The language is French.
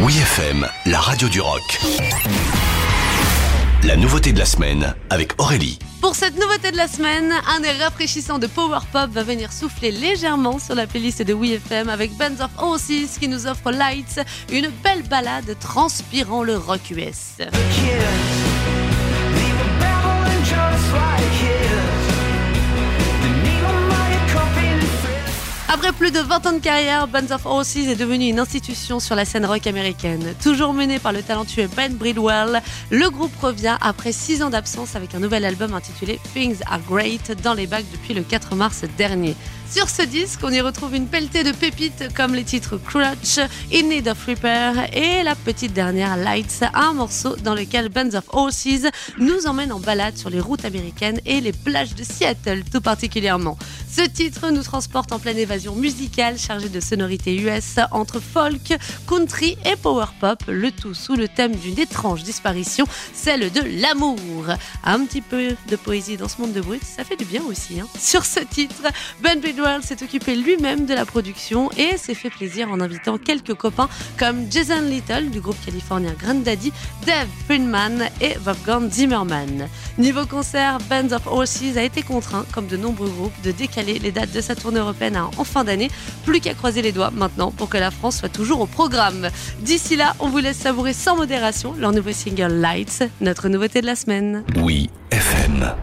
Oui FM, la radio du rock. La nouveauté de la semaine avec Aurélie. Pour cette nouveauté de la semaine, un air rafraîchissant de Power Pop va venir souffler légèrement sur la playlist de WeFM avec Bands of Horses qui nous offre Lights, une belle balade transpirant le rock US. Après plus de 20 ans de carrière, Bands of Horses est devenu une institution sur la scène rock américaine. Toujours mené par le talentueux Ben Bridwell, le groupe revient après 6 ans d'absence avec un nouvel album intitulé Things Are Great dans les bacs depuis le 4 mars dernier. Sur ce disque, on y retrouve une pelletée de pépites comme les titres Crutch, In Need of Repair et la petite dernière Lights, un morceau dans lequel Bands of Horses nous emmène en balade sur les routes américaines et les plages de Seattle tout particulièrement. Ce titre nous transporte en pleine évasion musicale chargée de sonorités US entre folk, country et power pop, le tout sous le thème d'une étrange disparition, celle de l'amour. Un petit peu de poésie dans ce monde de brut, ça fait du bien aussi. Hein. Sur ce titre, Ben Bridwell s'est occupé lui-même de la production et s'est fait plaisir en invitant quelques copains comme Jason Little du groupe californien Grand Daddy, Dave Friedman et Wolfgang Zimmerman. Niveau concert, Bands of Horses a été contraint, comme de nombreux groupes, de décaler les dates de sa tournée européenne en fin d'année. Plus qu'à croiser les doigts maintenant pour que la France soit toujours au programme. D'ici là, on vous laisse savourer sans modération leur nouveau single Lights, notre nouveauté de la semaine. Oui, FM.